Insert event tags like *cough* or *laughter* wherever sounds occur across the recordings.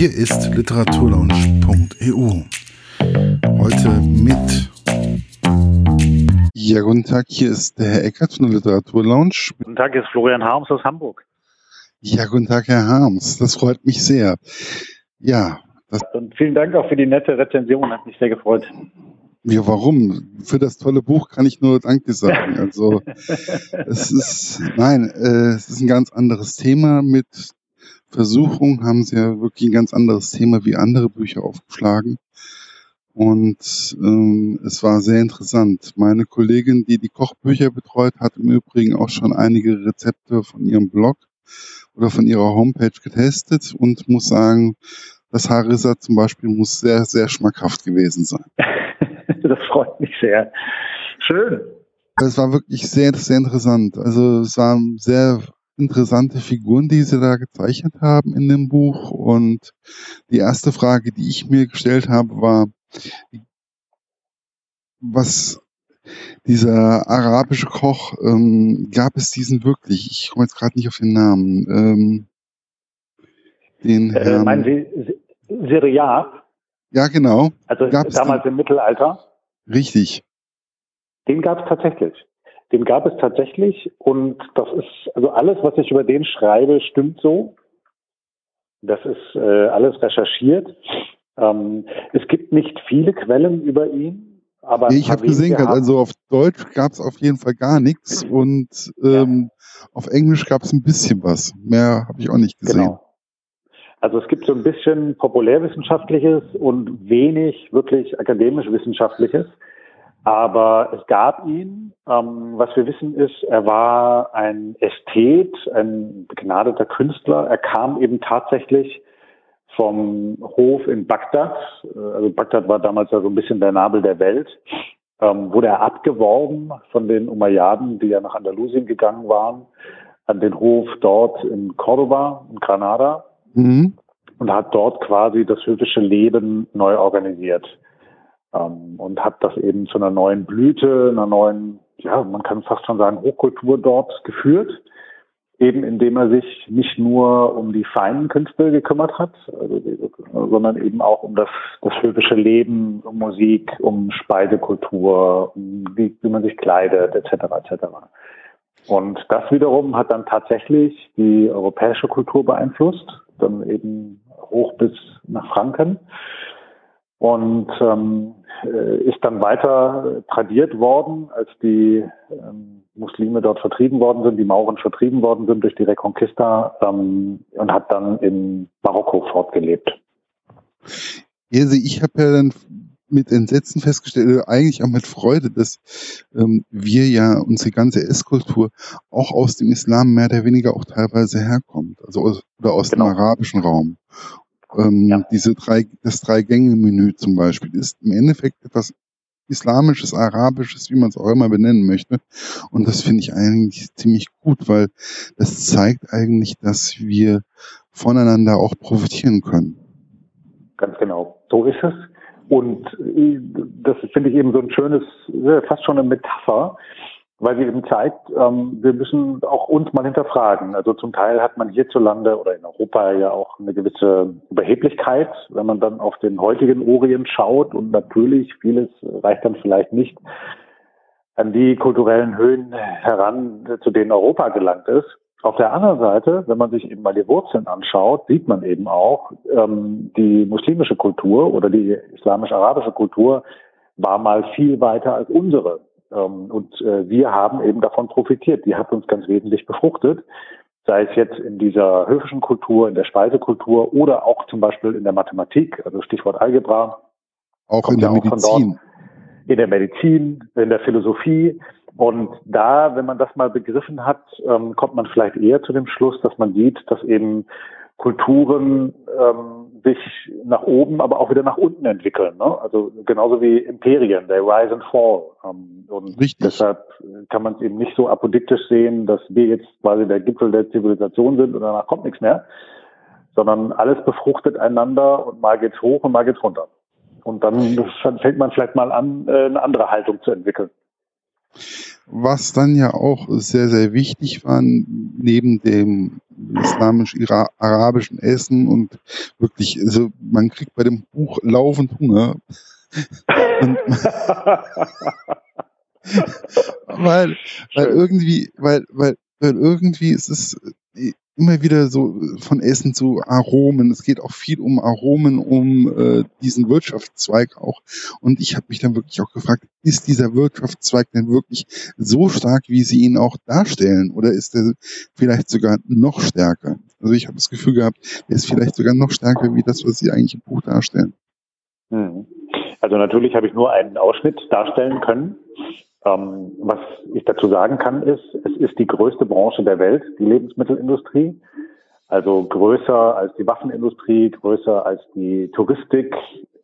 Hier ist literaturlaunch.eu. Heute mit. Ja, guten Tag, hier ist der Herr Eckert von der Literaturlaunch. Guten Tag, hier ist Florian Harms aus Hamburg. Ja, guten Tag, Herr Harms. Das freut mich sehr. Ja. Und vielen Dank auch für die nette Rezension, hat mich sehr gefreut. Ja, warum? Für das tolle Buch kann ich nur Danke sagen. *laughs* Also es ist, nein, äh, es ist ein ganz anderes Thema. Mit Versuchung haben sie ja wirklich ein ganz anderes Thema wie andere Bücher aufgeschlagen. Und ähm, es war sehr interessant. Meine Kollegin, die die Kochbücher betreut, hat im Übrigen auch schon einige Rezepte von ihrem Blog oder von ihrer Homepage getestet und muss sagen, das Harissa zum Beispiel muss sehr, sehr schmackhaft gewesen sein. *laughs* das freut mich sehr. Schön. Es war wirklich sehr, sehr interessant. Also es waren sehr interessante Figuren, die sie da gezeichnet haben in dem Buch. Und die erste Frage, die ich mir gestellt habe, war, was dieser arabische Koch, ähm, gab es diesen wirklich? Ich komme jetzt gerade nicht auf den Namen. Ähm, den äh, Herrn, meinen Sie Syriat? Ja, genau. Also gab damals im Mittelalter? Richtig. Den gab es tatsächlich. Den gab es tatsächlich und das ist, also alles, was ich über den schreibe, stimmt so. Das ist äh, alles recherchiert. Ähm, es gibt nicht viele Quellen über ihn, aber nee, ich habe gesehen, also auf Deutsch gab es auf jeden Fall gar nichts und ähm, ja. auf Englisch gab es ein bisschen was. Mehr habe ich auch nicht gesehen. Genau. Also es gibt so ein bisschen populärwissenschaftliches und wenig wirklich akademisch-wissenschaftliches. Aber es gab ihn. Ähm, was wir wissen ist, er war ein Ästhet, ein begnadeter Künstler. Er kam eben tatsächlich vom Hof in Bagdad. Äh, also Bagdad war damals ja so ein bisschen der Nabel der Welt. Ähm, wurde er abgeworben von den Umayyaden, die ja nach Andalusien gegangen waren, an den Hof dort in Cordoba, in Granada mhm. und hat dort quasi das höfische Leben neu organisiert ähm, und hat das eben zu einer neuen Blüte, einer neuen, ja, man kann fast schon sagen, Hochkultur dort geführt, eben indem er sich nicht nur um die feinen Künste gekümmert hat, also, sondern eben auch um das, das höfische Leben, um Musik, um Speisekultur, um wie, wie man sich kleidet, etc. etc. Und das wiederum hat dann tatsächlich die europäische Kultur beeinflusst, dann eben hoch bis nach Franken und ähm, äh, ist dann weiter tradiert worden, als die ähm, Muslime dort vertrieben worden sind, die Mauren vertrieben worden sind durch die Reconquista ähm, und hat dann in Marokko fortgelebt. Also ich habe ja dann mit Entsetzen festgestellt, eigentlich auch mit Freude, dass ähm, wir ja unsere ganze Esskultur auch aus dem Islam mehr oder weniger auch teilweise herkommt, also aus, oder aus genau. dem arabischen Raum. Ähm, ja. Diese drei, das Drei-Gänge-Menü zum Beispiel ist im Endeffekt etwas Islamisches, Arabisches, wie man es auch immer benennen möchte. Und das finde ich eigentlich ziemlich gut, weil das zeigt eigentlich, dass wir voneinander auch profitieren können. Ganz genau. So ist es. Und äh, das finde ich eben so ein schönes, fast schon eine Metapher, weil sie eben zeigt, ähm, wir müssen auch uns mal hinterfragen. Also zum Teil hat man hierzulande oder in Europa ja auch eine gewisse Überheblichkeit, wenn man dann auf den heutigen Orient schaut und natürlich vieles reicht dann vielleicht nicht an die kulturellen Höhen heran, zu denen Europa gelangt ist. Auf der anderen Seite, wenn man sich eben mal die Wurzeln anschaut, sieht man eben auch, ähm, die muslimische Kultur oder die islamisch-arabische Kultur war mal viel weiter als unsere. Ähm, und äh, wir haben eben davon profitiert. Die hat uns ganz wesentlich befruchtet, sei es jetzt in dieser höfischen Kultur, in der Speisekultur oder auch zum Beispiel in der Mathematik, also Stichwort Algebra. Auch in der Medizin. in der Medizin, in der Philosophie. Und da, wenn man das mal begriffen hat, ähm, kommt man vielleicht eher zu dem Schluss, dass man sieht, dass eben Kulturen ähm, sich nach oben, aber auch wieder nach unten entwickeln. Ne? Also genauso wie Imperien, they rise and fall. Ähm, und Richtig. deshalb kann man es eben nicht so apodiktisch sehen, dass wir jetzt quasi der Gipfel der Zivilisation sind und danach kommt nichts mehr, sondern alles befruchtet einander und mal geht's hoch und mal geht's runter. Und dann fängt man vielleicht mal an, äh, eine andere Haltung zu entwickeln. Was dann ja auch sehr, sehr wichtig war, neben dem islamisch-arabischen Essen und wirklich, also man kriegt bei dem Buch laufend Hunger. *laughs* *laughs* weil, weil irgendwie, weil, weil, weil irgendwie ist es immer wieder so von Essen zu Aromen. Es geht auch viel um Aromen, um äh, diesen Wirtschaftszweig auch. Und ich habe mich dann wirklich auch gefragt, ist dieser Wirtschaftszweig denn wirklich so stark, wie sie ihn auch darstellen? Oder ist er vielleicht sogar noch stärker? Also ich habe das Gefühl gehabt, er ist vielleicht sogar noch stärker wie das, was sie eigentlich im Buch darstellen. Hm. Also natürlich habe ich nur einen Ausschnitt darstellen können. Ähm, was ich dazu sagen kann, ist, es ist die größte Branche der Welt, die Lebensmittelindustrie. Also größer als die Waffenindustrie, größer als die Touristik,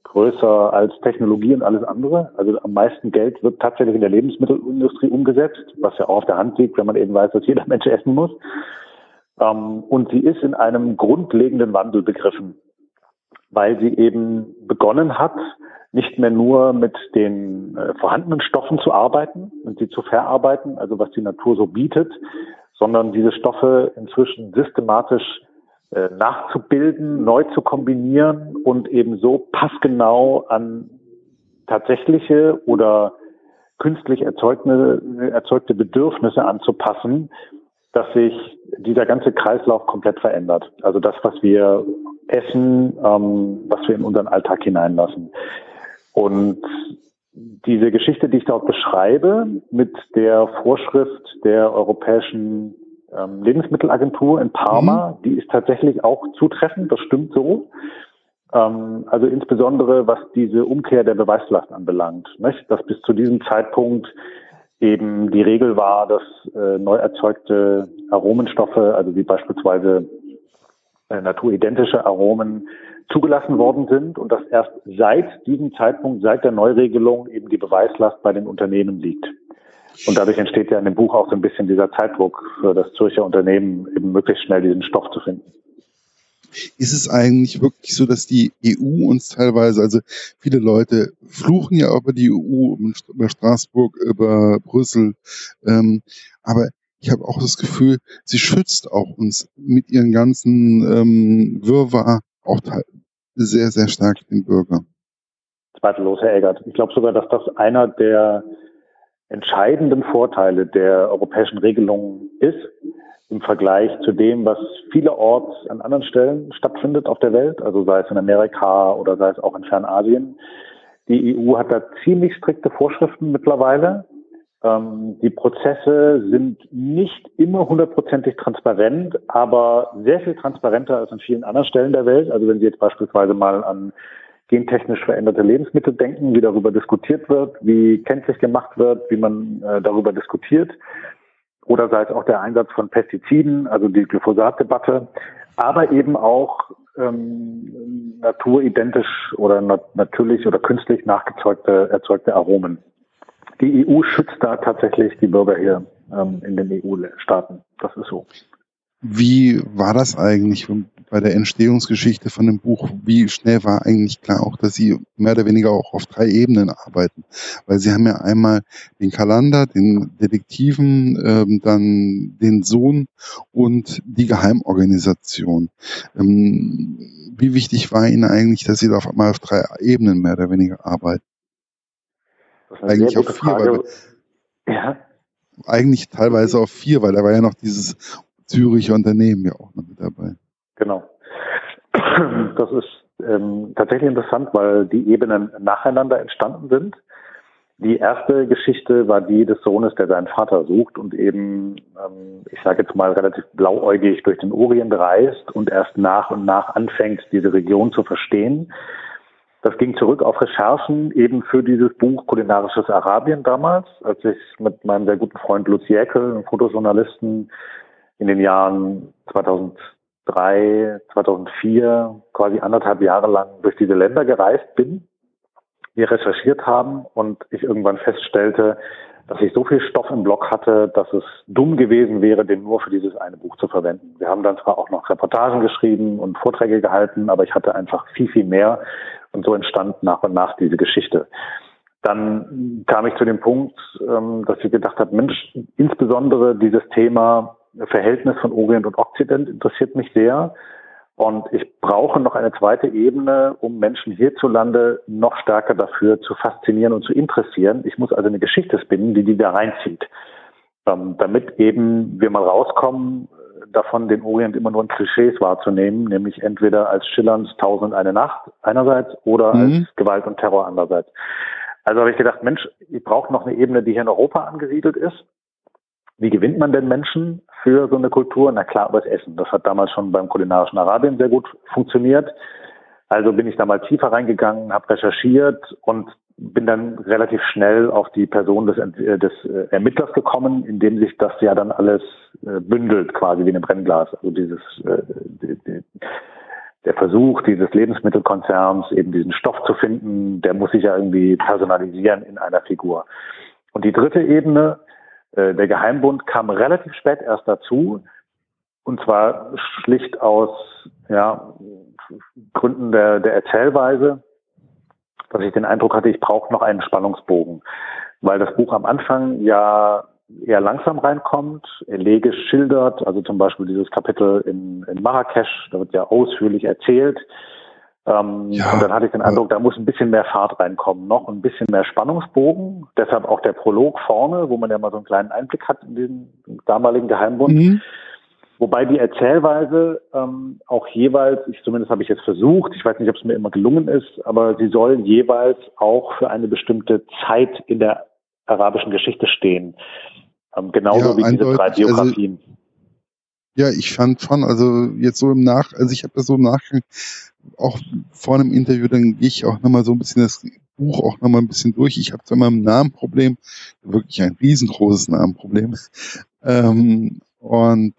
größer als Technologie und alles andere. Also am meisten Geld wird tatsächlich in der Lebensmittelindustrie umgesetzt, was ja auch auf der Hand liegt, wenn man eben weiß, dass jeder *laughs* Mensch essen muss. Ähm, und sie ist in einem grundlegenden Wandel begriffen, weil sie eben begonnen hat, nicht mehr nur mit den äh, vorhandenen Stoffen zu arbeiten und sie zu verarbeiten, also was die Natur so bietet, sondern diese Stoffe inzwischen systematisch äh, nachzubilden, neu zu kombinieren und eben so passgenau an tatsächliche oder künstlich erzeugte, erzeugte Bedürfnisse anzupassen, dass sich dieser ganze Kreislauf komplett verändert. Also das, was wir essen, ähm, was wir in unseren Alltag hineinlassen. Und diese Geschichte, die ich dort beschreibe, mit der Vorschrift der Europäischen ähm, Lebensmittelagentur in Parma, mhm. die ist tatsächlich auch zutreffend, das stimmt so. Ähm, also insbesondere was diese Umkehr der Beweislast anbelangt, nicht? dass bis zu diesem Zeitpunkt eben die Regel war, dass äh, neu erzeugte Aromenstoffe, also wie beispielsweise äh, naturidentische Aromen, zugelassen worden sind und dass erst seit diesem Zeitpunkt, seit der Neuregelung eben die Beweislast bei den Unternehmen liegt. Und dadurch entsteht ja in dem Buch auch so ein bisschen dieser Zeitdruck für das Zürcher Unternehmen, eben möglichst schnell diesen Stoff zu finden. Ist es eigentlich wirklich so, dass die EU uns teilweise, also viele Leute fluchen ja über die EU, über Straßburg, über Brüssel, ähm, aber ich habe auch das Gefühl, sie schützt auch uns mit ihren ganzen ähm, Wirrwarr auch sehr, sehr stark den Bürger. Zweifellos, Herr Eggert. Ich glaube sogar, dass das einer der entscheidenden Vorteile der europäischen Regelungen ist im Vergleich zu dem, was vielerorts an anderen Stellen stattfindet auf der Welt, also sei es in Amerika oder sei es auch in Fernasien. Die EU hat da ziemlich strikte Vorschriften mittlerweile, die Prozesse sind nicht immer hundertprozentig transparent, aber sehr viel transparenter als an vielen anderen Stellen der Welt. Also wenn Sie jetzt beispielsweise mal an gentechnisch veränderte Lebensmittel denken, wie darüber diskutiert wird, wie kenntlich gemacht wird, wie man äh, darüber diskutiert, oder sei es auch der Einsatz von Pestiziden, also die Glyphosat-Debatte, aber eben auch ähm, naturidentisch oder nat natürlich oder künstlich nachgezeugte erzeugte Aromen die EU schützt da tatsächlich die Bürger hier ähm, in den EU-Staaten. Das ist so. Wie war das eigentlich bei der Entstehungsgeschichte von dem Buch? Wie schnell war eigentlich klar auch, dass Sie mehr oder weniger auch auf drei Ebenen arbeiten? Weil Sie haben ja einmal den Kalender, den Detektiven, ähm, dann den Sohn und die Geheimorganisation. Ähm, wie wichtig war Ihnen eigentlich, dass Sie da auf einmal auf drei Ebenen mehr oder weniger arbeiten? Eigentlich auf vier, Frage. weil ja. eigentlich teilweise auf vier, weil da war ja noch dieses Züricher Unternehmen ja auch noch mit dabei. Genau. Das ist ähm, tatsächlich interessant, weil die Ebenen nacheinander entstanden sind. Die erste Geschichte war die des Sohnes, der seinen Vater sucht und eben, ähm, ich sage jetzt mal, relativ blauäugig durch den Orient reist und erst nach und nach anfängt, diese Region zu verstehen. Das ging zurück auf Recherchen eben für dieses Buch Kulinarisches Arabien damals, als ich mit meinem sehr guten Freund Lutz Jäkel, einem Fotojournalisten, in den Jahren 2003, 2004, quasi anderthalb Jahre lang durch diese Länder gereist bin. Wir recherchiert haben und ich irgendwann feststellte, dass ich so viel Stoff im Blog hatte, dass es dumm gewesen wäre, den nur für dieses eine Buch zu verwenden. Wir haben dann zwar auch noch Reportagen geschrieben und Vorträge gehalten, aber ich hatte einfach viel, viel mehr und so entstand nach und nach diese Geschichte. dann kam ich zu dem Punkt, ähm, dass ich gedacht habe, Mensch, insbesondere dieses Thema Verhältnis von Orient und Okzident interessiert mich sehr. Und ich brauche noch eine zweite Ebene, um Menschen hierzulande noch stärker dafür zu faszinieren und zu interessieren. Ich muss also eine Geschichte spinnen, die die da reinzieht. Ähm, damit eben wir mal rauskommen davon, den Orient immer nur in Klischees wahrzunehmen, nämlich entweder als schillernd Tausend eine Nacht einerseits oder mhm. als Gewalt und Terror andererseits. Also habe ich gedacht, Mensch, ich brauche noch eine Ebene, die hier in Europa angesiedelt ist. Wie gewinnt man denn Menschen für so eine Kultur? Na klar, über das Essen. Das hat damals schon beim kulinarischen Arabien sehr gut funktioniert. Also bin ich da mal tiefer reingegangen, habe recherchiert und bin dann relativ schnell auf die Person des, äh, des äh, Ermittlers gekommen, in dem sich das ja dann alles äh, bündelt, quasi wie in einem Brennglas. Also dieses der Versuch dieses Lebensmittelkonzerns, eben diesen Stoff zu finden, der muss sich ja irgendwie personalisieren in einer Figur. Und die dritte Ebene, der Geheimbund, kam relativ spät erst dazu. Und zwar schlicht aus ja, Gründen der, der Erzählweise dass ich den Eindruck hatte, ich brauche noch einen Spannungsbogen, weil das Buch am Anfang ja eher langsam reinkommt, elegisch schildert, also zum Beispiel dieses Kapitel in, in Marrakesch, da wird ja ausführlich erzählt. Ähm, ja, und dann hatte ich den Eindruck, da muss ein bisschen mehr Fahrt reinkommen, noch ein bisschen mehr Spannungsbogen. Deshalb auch der Prolog vorne, wo man ja mal so einen kleinen Einblick hat in den damaligen Geheimbund. Mhm. Wobei die Erzählweise ähm, auch jeweils, ich zumindest habe ich jetzt versucht, ich weiß nicht, ob es mir immer gelungen ist, aber sie sollen jeweils auch für eine bestimmte Zeit in der arabischen Geschichte stehen. Ähm, genauso ja, wie diese drei also Biografien. Also, ja, ich fand schon, also jetzt so im Nach, also ich habe das so im Nachgang auch vor einem Interview, dann gehe ich auch nochmal so ein bisschen das Buch auch nochmal ein bisschen durch. Ich habe zwar immer ein Namenproblem, wirklich ein riesengroßes Namenproblem. *laughs* Ähm, und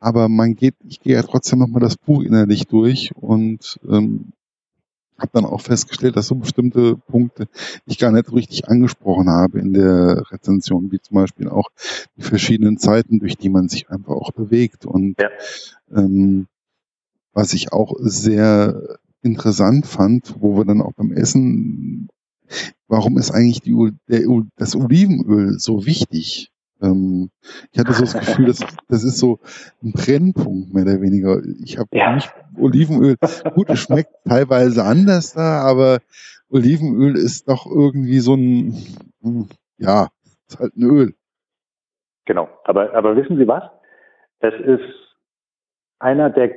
aber man geht, ich gehe ja trotzdem nochmal das Buch innerlich durch und ähm, habe dann auch festgestellt, dass so bestimmte Punkte ich gar nicht richtig angesprochen habe in der Rezension, wie zum Beispiel auch die verschiedenen Zeiten, durch die man sich einfach auch bewegt. Und ja. ähm, was ich auch sehr interessant fand, wo wir dann auch beim Essen, warum ist eigentlich die, der, das Olivenöl so wichtig? Ähm, ich hatte so das Gefühl, das, *laughs* das ist so ein Brennpunkt mehr oder weniger. Ich habe ja. nicht Olivenöl. Gut, es schmeckt teilweise anders da, aber Olivenöl ist doch irgendwie so ein, hm, ja, ist halt ein Öl. Genau. Aber, aber wissen Sie was? Es ist einer der,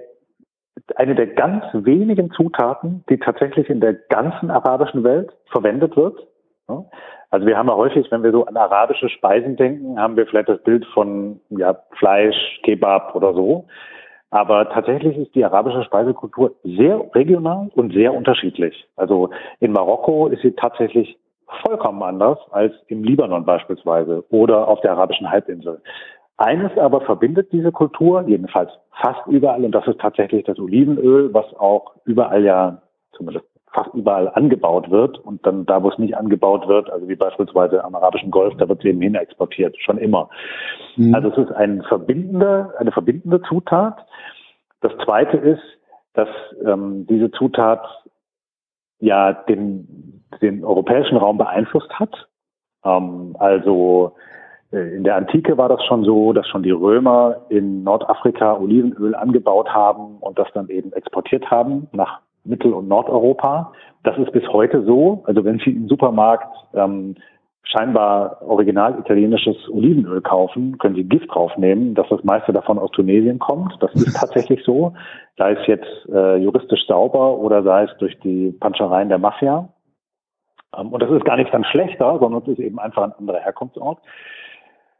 eine der ganz wenigen Zutaten, die tatsächlich in der ganzen arabischen Welt verwendet wird. Also wir haben ja häufig, wenn wir so an arabische Speisen denken, haben wir vielleicht das Bild von ja, Fleisch, Kebab oder so. Aber tatsächlich ist die arabische Speisekultur sehr regional und sehr unterschiedlich. Also in Marokko ist sie tatsächlich vollkommen anders als im Libanon beispielsweise oder auf der arabischen Halbinsel. Eines aber verbindet diese Kultur, jedenfalls fast überall, und das ist tatsächlich das Olivenöl, was auch überall ja, zumindest fast überall angebaut wird und dann da, wo es nicht angebaut wird, also wie beispielsweise am arabischen Golf, da wird es eben hin exportiert, schon immer. Mhm. Also es ist ein verbindende, eine verbindende Zutat. Das zweite ist, dass ähm, diese Zutat ja den, den europäischen Raum beeinflusst hat. Ähm, also äh, in der Antike war das schon so, dass schon die Römer in Nordafrika Olivenöl angebaut haben und das dann eben exportiert haben nach Mittel- und Nordeuropa. Das ist bis heute so. Also wenn Sie im Supermarkt ähm, scheinbar original italienisches Olivenöl kaufen, können Sie Gift draufnehmen, dass das meiste davon aus Tunesien kommt. Das ist *laughs* tatsächlich so. Sei es jetzt äh, juristisch sauber oder sei es durch die Panschereien der Mafia. Ähm, und das ist gar nicht dann schlechter, sondern es ist eben einfach ein anderer Herkunftsort.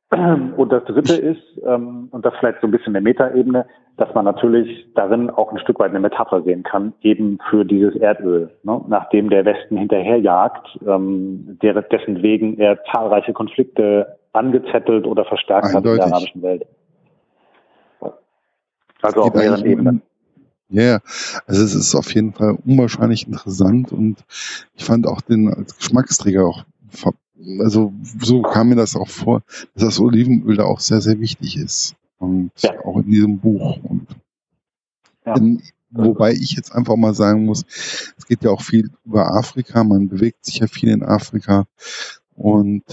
Und das Dritte ist, ähm, und das vielleicht so ein bisschen der Metaebene, dass man natürlich darin auch ein Stück weit eine Metapher sehen kann, eben für dieses Erdöl, ne? nachdem der Westen hinterherjagt, ähm, der, dessen wegen er zahlreiche Konflikte angezettelt oder verstärkt Eindeutig. hat in der arabischen Welt. Also auf mehreren Ebenen. Ja, yeah. also es ist auf jeden Fall unwahrscheinlich interessant und ich fand auch den als Geschmacksträger auch also so kam mir das auch vor, dass das Olivenöl da auch sehr, sehr wichtig ist. Und ja. auch in diesem Buch. Und ja. in, Wobei ich jetzt einfach mal sagen muss, es geht ja auch viel über Afrika, man bewegt sich ja viel in Afrika und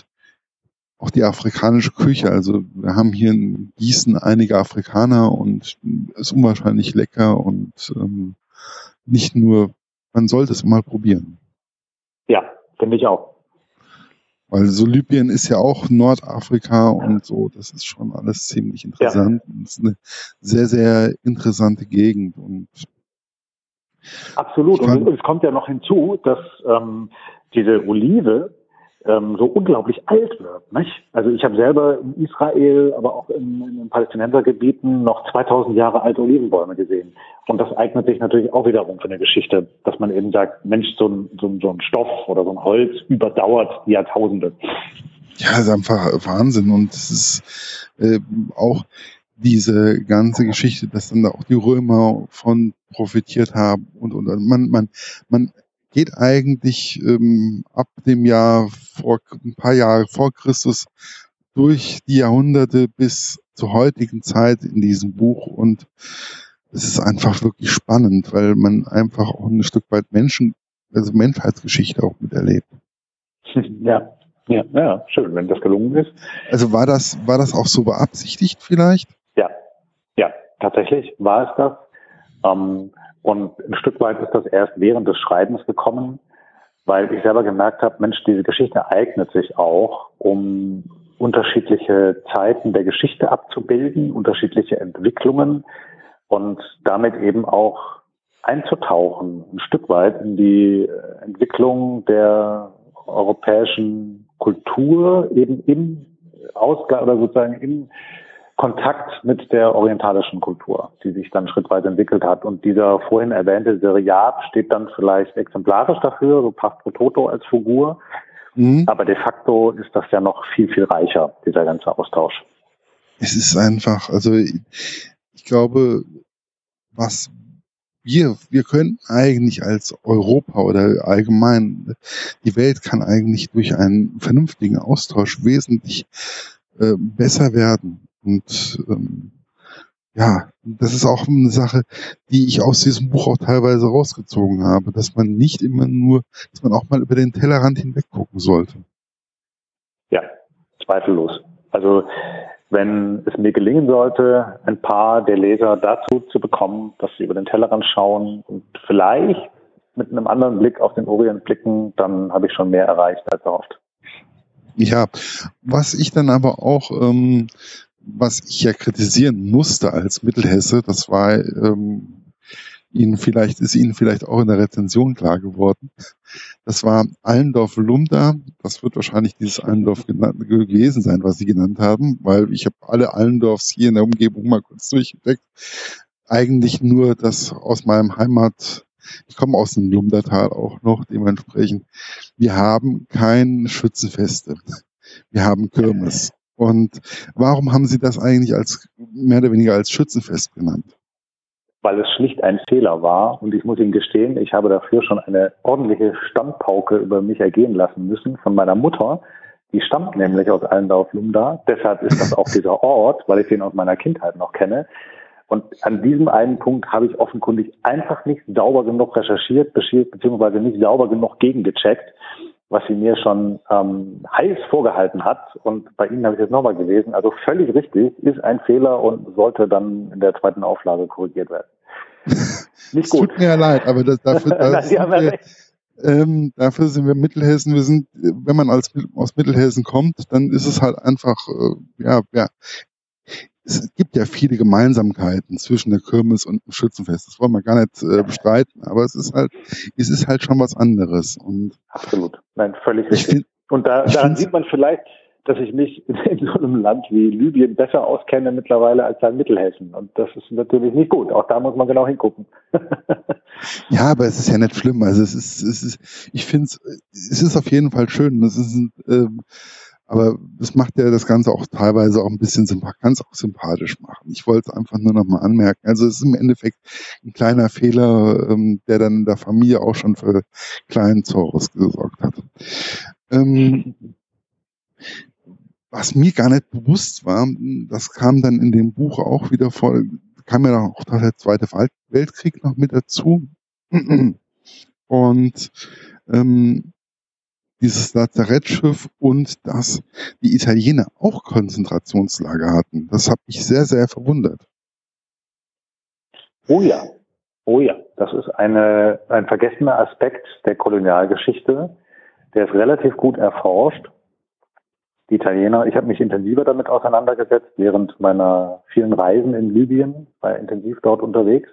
auch die afrikanische Küche. Also wir haben hier in Gießen einige Afrikaner und es ist unwahrscheinlich lecker und ähm, nicht nur, man sollte es mal probieren. Ja, finde ich auch. Weil so Libyen ist ja auch Nordafrika und so, das ist schon alles ziemlich interessant. Ja. Das ist eine sehr, sehr interessante Gegend und Absolut. Und es kommt ja noch hinzu, dass ähm, diese Olive ähm, so unglaublich alt wird. Nicht? Also ich habe selber in Israel, aber auch in, in den Palästinensergebieten noch 2000 Jahre alte Olivenbäume gesehen. Und das eignet sich natürlich auch wiederum für eine Geschichte, dass man eben sagt, Mensch, so ein, so ein, so ein Stoff oder so ein Holz überdauert die Jahrtausende. Ja, das ist einfach Wahnsinn. Und es ist äh, auch diese ganze Geschichte, dass dann da auch die Römer von profitiert haben und, und man, man, man geht eigentlich ähm, ab dem Jahr vor ein paar Jahre vor Christus durch die Jahrhunderte bis zur heutigen Zeit in diesem Buch und es ist einfach wirklich spannend, weil man einfach auch ein Stück weit Menschen, also Menschheitsgeschichte auch miterlebt. *laughs* Ja, ja, ja, schön, wenn das gelungen ist. Also war das, war das auch so beabsichtigt vielleicht? Ja, ja, tatsächlich war es das. Ähm, und ein Stück weit ist das erst während des Schreibens gekommen, weil ich selber gemerkt habe, Mensch, diese Geschichte eignet sich auch, um unterschiedliche Zeiten der Geschichte abzubilden, unterschiedliche Entwicklungen und damit eben auch einzutauchen, ein Stück weit in die Entwicklung der europäischen Kultur eben im Ausgang oder sozusagen im Kontakt mit der orientalischen Kultur, die sich dann schrittweise entwickelt hat. Und dieser vorhin erwähnte Seriat steht dann vielleicht exemplarisch dafür, so passt Toto als Figur. Mhm. Aber de facto ist das ja noch viel, viel reicher, dieser ganze Austausch. Es ist einfach, also ich glaube, was wir, wir können eigentlich als Europa oder allgemein, die Welt kann eigentlich durch einen vernünftigen Austausch wesentlich äh, besser werden. Und ähm, ja, das ist auch eine Sache, die ich aus diesem Buch auch teilweise rausgezogen habe, dass man nicht immer nur, dass man auch mal über den Tellerrand hinweg gucken sollte. Ja, zweifellos. Also wenn es mir gelingen sollte, ein paar der Leser dazu zu bekommen, dass sie über den Tellerrand schauen und vielleicht mit einem anderen Blick auf den Orient blicken, dann habe ich schon mehr erreicht als erhofft. Ja, was ich dann aber auch ähm, was ich ja kritisieren musste als Mittelhesse, das war ähm, Ihnen vielleicht, ist Ihnen vielleicht auch in der Rezension klar geworden. Das war Allendorf Lumda. Das wird wahrscheinlich dieses Allendorf gewesen sein, was Sie genannt haben, weil ich habe alle Allendorfs hier in der Umgebung mal kurz durchgedeckt. Eigentlich nur das aus meinem Heimat, ich komme aus dem Lumdatal auch noch, dementsprechend. Wir haben kein Schützenfeste. Wir haben Kirmes. Und warum haben Sie das eigentlich als mehr oder weniger als Schützenfest genannt? Weil es schlicht ein Fehler war und ich muss Ihnen gestehen, ich habe dafür schon eine ordentliche Stammpauke über mich ergehen lassen müssen von meiner Mutter. Die stammt nämlich aus Allendorf-Lumda. Deshalb ist das auch dieser Ort, weil ich den aus meiner Kindheit noch kenne. Und an diesem einen Punkt habe ich offenkundig einfach nicht sauber genug recherchiert, beziehungsweise nicht sauber genug gegengecheckt was sie mir schon ähm, heiß vorgehalten hat. Und bei Ihnen habe ich jetzt nochmal gelesen. Also völlig richtig, ist ein Fehler und sollte dann in der zweiten Auflage korrigiert werden. *laughs* Nicht gut. Tut mir ja leid, aber das, dafür, *laughs* das Nein, wir, ähm, dafür sind wir Mittelhessen. Wir sind, wenn man als, aus Mittelhessen kommt, dann ist es halt einfach, äh, ja, ja, es gibt ja viele Gemeinsamkeiten zwischen der Kirmes und dem Schützenfest. Das wollen wir gar nicht äh, bestreiten, aber es ist halt, es ist halt schon was anderes. Und Absolut. Nein, völlig richtig. Find, und da, daran sieht man vielleicht, dass ich mich in so einem Land wie Libyen besser auskenne mittlerweile als in Mittelhessen. Und das ist natürlich nicht gut. Auch da muss man genau hingucken. *laughs* ja, aber es ist ja nicht schlimm. Also es ist, es ist, ich finde es, es ist auf jeden Fall schön. Es ist ein, ähm, aber das macht ja das Ganze auch teilweise auch ein bisschen ganz auch sympathisch machen. Ich wollte es einfach nur nochmal anmerken. Also es ist im Endeffekt ein kleiner Fehler, ähm, der dann in der Familie auch schon für kleinen Zorus gesorgt hat. Ähm, was mir gar nicht bewusst war, das kam dann in dem Buch auch wieder vor, kam ja auch der Zweite Weltkrieg noch mit dazu. Und ähm, dieses Lazarettschiff und dass die Italiener auch Konzentrationslager hatten. Das hat mich sehr, sehr verwundert. Oh ja, oh ja, das ist eine, ein vergessener Aspekt der Kolonialgeschichte. Der ist relativ gut erforscht. Die Italiener, ich habe mich intensiver damit auseinandergesetzt während meiner vielen Reisen in Libyen, war intensiv dort unterwegs.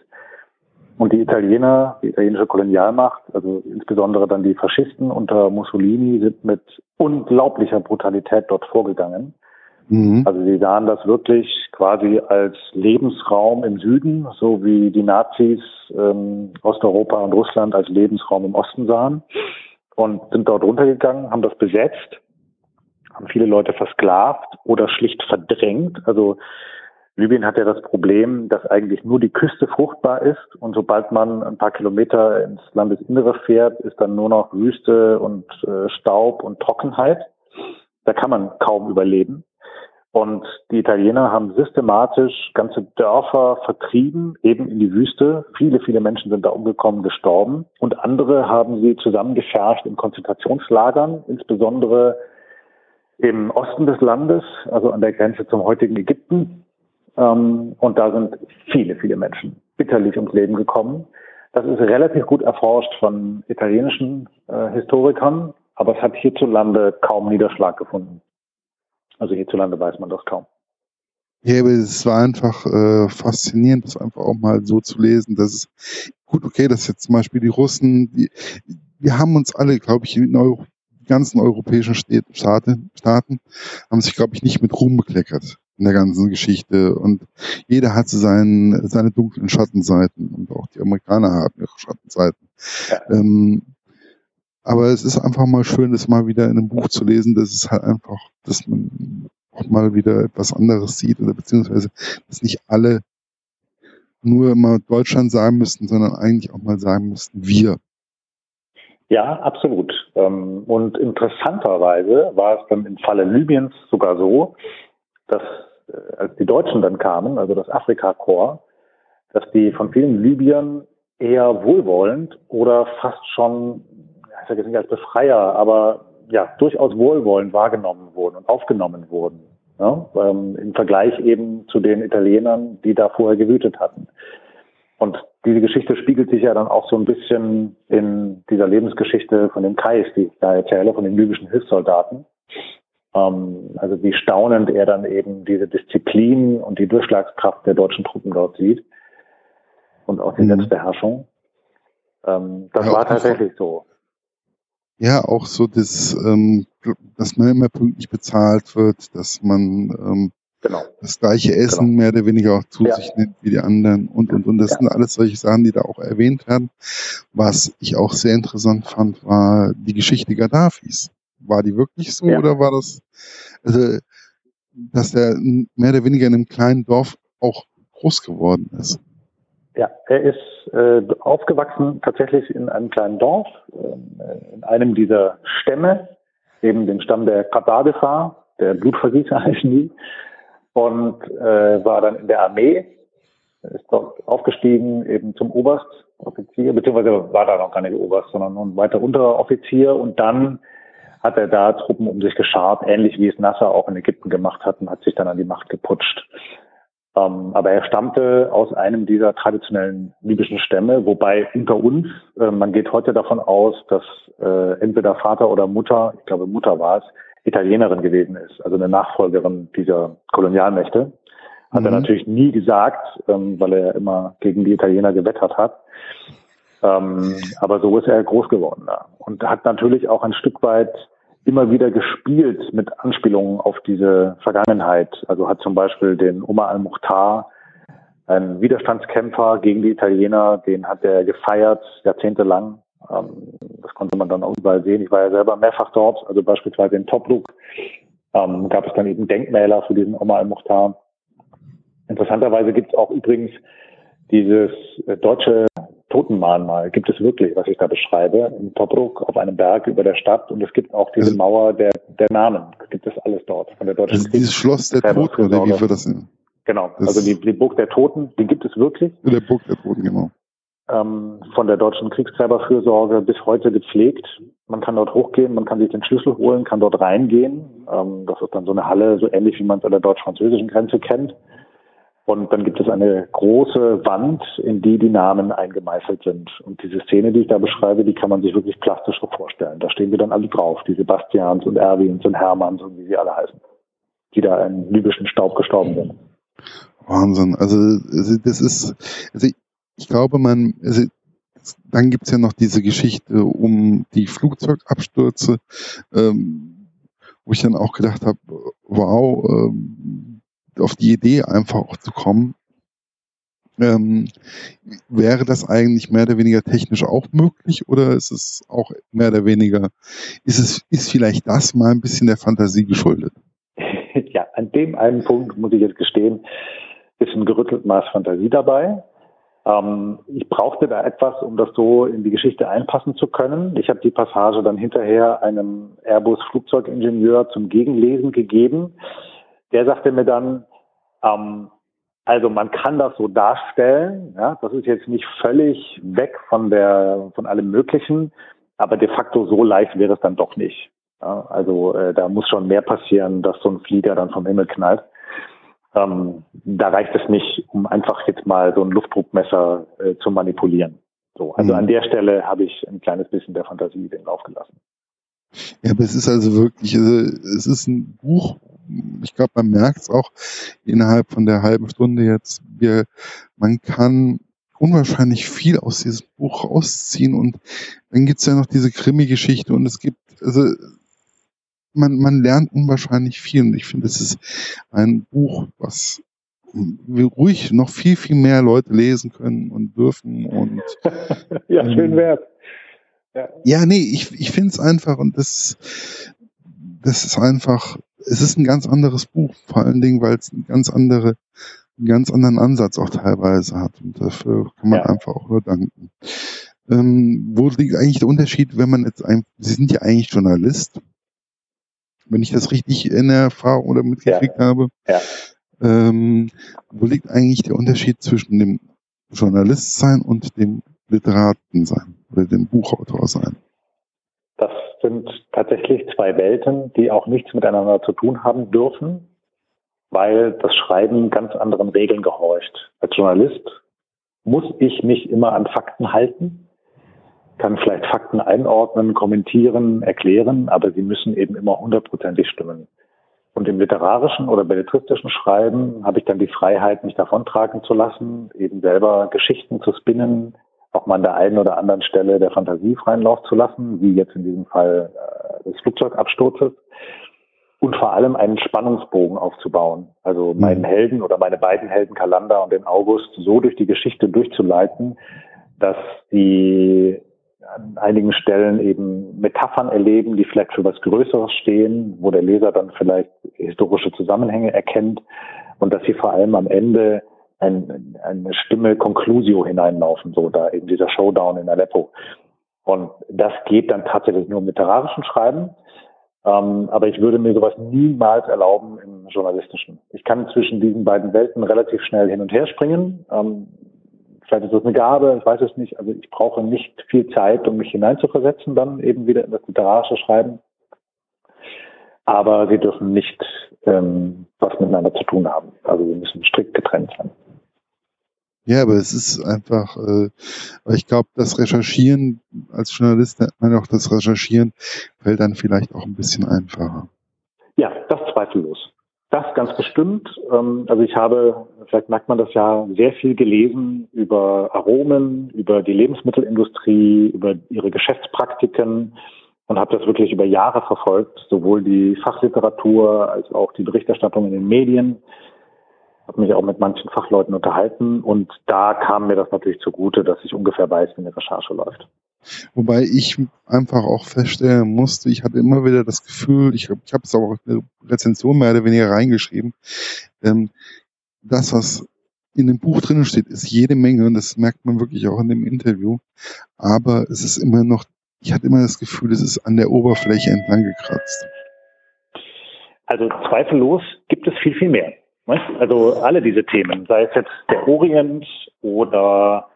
Und die Italiener, die italienische Kolonialmacht, also insbesondere dann die Faschisten unter Mussolini, sind mit unglaublicher Brutalität dort vorgegangen. Mhm. Also sie sahen das wirklich quasi als Lebensraum im Süden, so wie die Nazis ähm, Osteuropa und Russland als Lebensraum im Osten sahen und sind dort runtergegangen, haben das besetzt, haben viele Leute versklavt oder schlicht verdrängt. Also Libyen hat ja das Problem, dass eigentlich nur die Küste fruchtbar ist und sobald man ein paar Kilometer ins Landesinnere fährt, ist dann nur noch Wüste und äh, Staub und Trockenheit. Da kann man kaum überleben. Und die Italiener haben systematisch ganze Dörfer vertrieben, eben in die Wüste. Viele, viele Menschen sind da umgekommen, gestorben. Und andere haben sie zusammengeschärft in Konzentrationslagern, insbesondere im Osten des Landes, also an der Grenze zum heutigen Ägypten. Ähm, und da sind viele, viele Menschen bitterlich ums Leben gekommen. Das ist relativ gut erforscht von italienischen äh, Historikern, aber es hat hierzulande kaum Niederschlag gefunden. Also hierzulande weiß man das kaum. Ja, aber es war einfach äh, faszinierend, das einfach auch mal so zu lesen, dass es gut, okay, dass jetzt zum Beispiel die Russen, die, wir haben uns alle, glaube ich, in Euro, ganzen europäischen Staaten, Staaten haben sich, glaube ich, nicht mit Ruhm bekleckert in der ganzen Geschichte. Und jeder hat seinen, seine dunklen Schattenseiten und auch die Amerikaner haben ihre Schattenseiten. Ja. Ähm, aber es ist einfach mal schön, das mal wieder in einem Buch zu lesen. Das ist halt einfach, dass man auch mal wieder etwas anderes sieht oder beziehungsweise, dass nicht alle nur immer Deutschland sagen müssten, sondern eigentlich auch mal sagen müssten, wir. Ja, absolut. Ähm, und interessanterweise war es dann im Falle Libyens sogar so, dass als die Deutschen dann kamen, also das Afrika-Korps, dass die von vielen Libyern eher wohlwollend oder fast schon, ich sage jetzt nicht als Befreier, aber ja, durchaus wohlwollend wahrgenommen wurden und aufgenommen wurden. Ja, ähm, Im Vergleich eben zu den Italienern, die da vorher gewütet hatten. Und diese Geschichte spiegelt sich ja dann auch so ein bisschen in dieser Lebensgeschichte von dem Kais, die ich da erzähle, von den libyschen Hilfssoldaten. Ähm, also wie staunend er dann eben diese Disziplin und die Durchschlagskraft der deutschen Truppen dort sieht und auch die mhm. Selbstbeherrschung. Ähm, das ja, war tatsächlich so. Ja, auch so, das, ähm, dass man immer pünktlich bezahlt wird, dass man ähm, genau. das gleiche Essen genau. mehr oder weniger auch zu ja. sich nimmt wie die anderen und und und. Das ja. sind alles solche Sachen, die da auch erwähnt werden. Was ich auch sehr interessant fand, war die Geschichte Gaddafis. War die wirklich so ja. oder war das, also, dass er mehr oder weniger in einem kleinen Dorf auch groß geworden ist? Ja, er ist äh, aufgewachsen tatsächlich in einem kleinen Dorf, äh, in einem dieser Stämme, eben dem Stamm der Kadadefa, der Blutvergießer *laughs* heißen die, und äh, war dann in der Armee, ist dort aufgestiegen eben zum Oberstoffizier, beziehungsweise war da noch gar nicht Oberst, sondern nur ein weiter Unteroffizier und dann hat er da Truppen um sich geschart, ähnlich wie es Nasser auch in Ägypten gemacht hat und hat sich dann an die Macht geputscht. Ähm, aber er stammte aus einem dieser traditionellen libyschen Stämme, wobei unter uns, äh, man geht heute davon aus, dass äh, entweder Vater oder Mutter, ich glaube Mutter war es, Italienerin gewesen ist, also eine Nachfolgerin dieser Kolonialmächte. Hat mhm. er natürlich nie gesagt, ähm, weil er immer gegen die Italiener gewettert hat. Ähm, aber so ist er groß geworden da und hat natürlich auch ein Stück weit immer wieder gespielt mit Anspielungen auf diese Vergangenheit. Also hat zum Beispiel den Omar al-Mukhtar, ein Widerstandskämpfer gegen die Italiener, den hat er gefeiert, jahrzehntelang. Ähm, das konnte man dann auch überall sehen. Ich war ja selber mehrfach dort, also beispielsweise in Tobruk ähm, gab es dann eben Denkmäler für diesen Omar al-Mukhtar. Interessanterweise gibt es auch übrigens dieses äh, deutsche Totenmahnmal gibt es wirklich, was ich da beschreibe, in Tobruk auf einem Berg über der Stadt und es gibt auch diese also Mauer der, der Namen. Es gibt es alles dort von der deutschen also Dieses Schloss der Toten, oder wie wir das nennen? Genau, das also die, die Burg der Toten, die gibt es wirklich. Der Burg der Toten, genau. Ähm, von der deutschen Kriegstreiberfürsorge bis heute gepflegt. Man kann dort hochgehen, man kann sich den Schlüssel holen, kann dort reingehen. Ähm, das ist dann so eine Halle, so ähnlich wie man es an der deutsch-französischen Grenze kennt. Und dann gibt es eine große Wand, in die die Namen eingemeißelt sind. Und diese Szene, die ich da beschreibe, die kann man sich wirklich plastisch so vorstellen. Da stehen wir dann alle drauf, die Sebastians und Erwins und Hermanns und wie sie alle heißen, die da in libyschen Staub gestorben sind. Wahnsinn. Also das ist, also ich glaube, man, also dann gibt's ja noch diese Geschichte um die Flugzeugabstürze, ähm, wo ich dann auch gedacht habe, wow, ähm, auf die Idee einfach auch zu kommen, ähm, wäre das eigentlich mehr oder weniger technisch auch möglich oder ist es auch mehr oder weniger, ist es, ist vielleicht das mal ein bisschen der Fantasie geschuldet? *laughs* Ja, an dem einen Punkt muss ich jetzt gestehen, ist ein gerüttelt Maß Fantasie dabei. Ähm, ich brauchte da etwas, um das so in die Geschichte einpassen zu können. Ich habe die Passage dann hinterher einem Airbus-Flugzeugingenieur zum Gegenlesen gegeben. Der sagte mir dann, ähm, also man kann das so darstellen, ja, das ist jetzt nicht völlig weg von der von allem Möglichen, aber de facto so leicht wäre es dann doch nicht. Ja, also äh, da muss schon mehr passieren, dass so ein Flieger dann vom Himmel knallt. Ähm, da reicht es nicht, um einfach jetzt mal so ein Luftdruckmesser äh, zu manipulieren. So, also mhm. an der Stelle habe ich ein kleines bisschen der Fantasie den Lauf gelassen. Ja, aber es ist also wirklich, also es ist ein Buch, ich glaube, man merkt es auch innerhalb von der halben Stunde jetzt, wir, man kann unwahrscheinlich viel aus diesem Buch rausziehen und dann gibt's ja noch diese Krimi-Geschichte und es gibt, also man, man lernt unwahrscheinlich viel. Und ich finde, es ist ein Buch, was ruhig noch viel, viel mehr Leute lesen können und dürfen. Und, *laughs* ja, schön wert. Ja. ja, nee, ich, ich finde es einfach und das, das ist einfach, es ist ein ganz anderes Buch, vor allen Dingen, weil es eine ganz andere, einen ganz anderen Ansatz auch teilweise hat. Und dafür kann man ja. einfach auch nur danken. Ähm, wo liegt eigentlich der Unterschied, wenn man jetzt ein, Sie sind ja eigentlich Journalist, wenn ich das richtig in Erfahrung oder mitgekriegt ja. habe. Ja. Ähm, wo liegt eigentlich der Unterschied zwischen dem Journalist sein und dem Literaten sein oder dem Buchautor sein? Sind tatsächlich zwei Welten, die auch nichts miteinander zu tun haben dürfen, weil das Schreiben ganz anderen Regeln gehorcht. Als Journalist muss ich mich immer an Fakten halten kann vielleicht Fakten einordnen, kommentieren, erklären, aber sie müssen eben immer hundertprozentig stimmen. Und im literarischen oder belletristischen Schreiben habe ich dann die Freiheit, mich davontragen zu lassen, eben selber Geschichten zu spinnen, auch mal an der einen oder anderen Stelle der Fantasie freien Lauf zu lassen, wie jetzt in diesem Fall äh, des Flugzeugabsturzes. Und vor allem einen Spannungsbogen aufzubauen. Also meinen mhm. Helden oder meine beiden Helden Kalander und den August so durch die Geschichte durchzuleiten, dass die an einigen Stellen eben Metaphern erleben, die vielleicht für was Größeres stehen, wo der Leser dann vielleicht historische Zusammenhänge erkennt und dass sie vor allem am Ende ein, eine Stimme Conclusio hineinlaufen, so da eben dieser Showdown in Aleppo. Und das geht dann tatsächlich nur im literarischen Schreiben. Ähm, aber ich würde mir sowas niemals erlauben im journalistischen. Ich kann zwischen diesen beiden Welten relativ schnell hin und her springen. Ähm, Vielleicht ist das eine Gabe, ich weiß es nicht. Also ich brauche nicht viel Zeit, um mich hineinzuversetzen, dann eben wieder in das literarische Schreiben. Aber sie dürfen nicht ähm, was miteinander zu tun haben. Also sie müssen strikt getrennt sein. Ja, aber es ist einfach, äh, ich glaube, das Recherchieren als Journalist nennt man auch das Recherchieren fällt dann vielleicht auch ein bisschen einfacher. Ja, das zweifellos. Das ganz bestimmt. Ähm, also ich habe, vielleicht merkt man das ja, sehr viel gelesen über Aromen, über die Lebensmittelindustrie, über ihre Geschäftspraktiken und habe das wirklich über Jahre verfolgt, sowohl die Fachliteratur als auch die Berichterstattung in den Medien. Habe mich auch mit manchen Fachleuten unterhalten und da kam mir das natürlich zugute, dass ich ungefähr weiß, wie eine Recherche läuft. Wobei ich einfach auch feststellen musste, ich hatte immer wieder das Gefühl, ich, ich habe es auch in der Rezension mehr oder weniger reingeschrieben, ähm, das, was in dem Buch drinnen steht, ist jede Menge und das merkt man wirklich auch in dem Interview. Aber es ist immer noch, ich hatte immer das Gefühl, es ist an der Oberfläche entlang gekratzt. Also zweifellos gibt es viel, viel mehr. Also alle diese Themen, sei es jetzt der Orient oder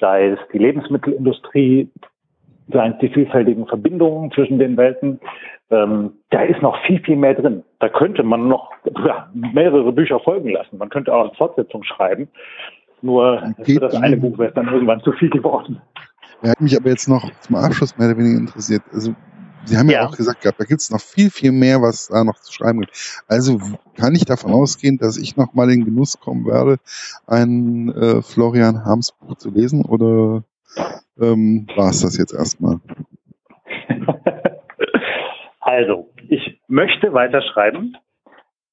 sei es die Lebensmittelindustrie, seien es die vielfältigen Verbindungen zwischen den Welten, ähm, da ist noch viel, viel mehr drin. Da könnte man noch ja, mehrere Bücher folgen lassen. Man könnte auch eine Fortsetzung schreiben. Nur für das eine Buch wäre es dann irgendwann zu viel geworden. Er hat mich aber jetzt noch zum Abschluss mehr oder weniger interessiert. Also Sie haben ja, ja auch gesagt gehabt, da gibt es noch viel, viel mehr, was da noch zu schreiben gibt. Also kann ich davon ausgehen, dass ich noch mal in Genuss kommen werde, ein äh, Florian Harms Buch zu lesen oder ähm, war es das jetzt erstmal? *laughs* also, ich möchte weiter schreiben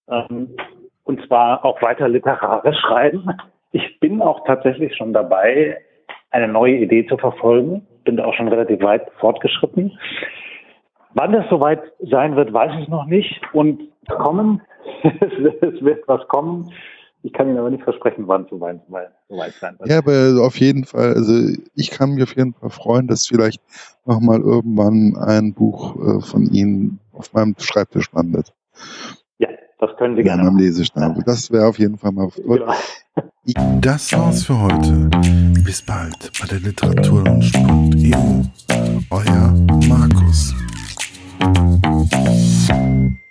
ähm, und zwar auch weiter literarisch *laughs* schreiben. Ich bin auch tatsächlich schon dabei, eine neue Idee zu verfolgen. Bin da auch schon relativ weit fortgeschritten. Wann es soweit sein wird, weiß ich noch nicht. Und kommen, *laughs* es wird was kommen. Ich kann Ihnen aber nicht versprechen, wann es soweit, soweit sein wird. Ja, aber auf jeden Fall, also ich kann mich auf jeden Fall freuen, dass vielleicht nochmal irgendwann ein Buch äh, von Ihnen auf meinem Schreibtisch landet. Ja, das können Sie gerne. Ja, Lesestab. Das wäre auf jeden Fall mal toll. Genau. *laughs* Das war's für heute. Bis bald bei der Literatur und Sport EU. thank you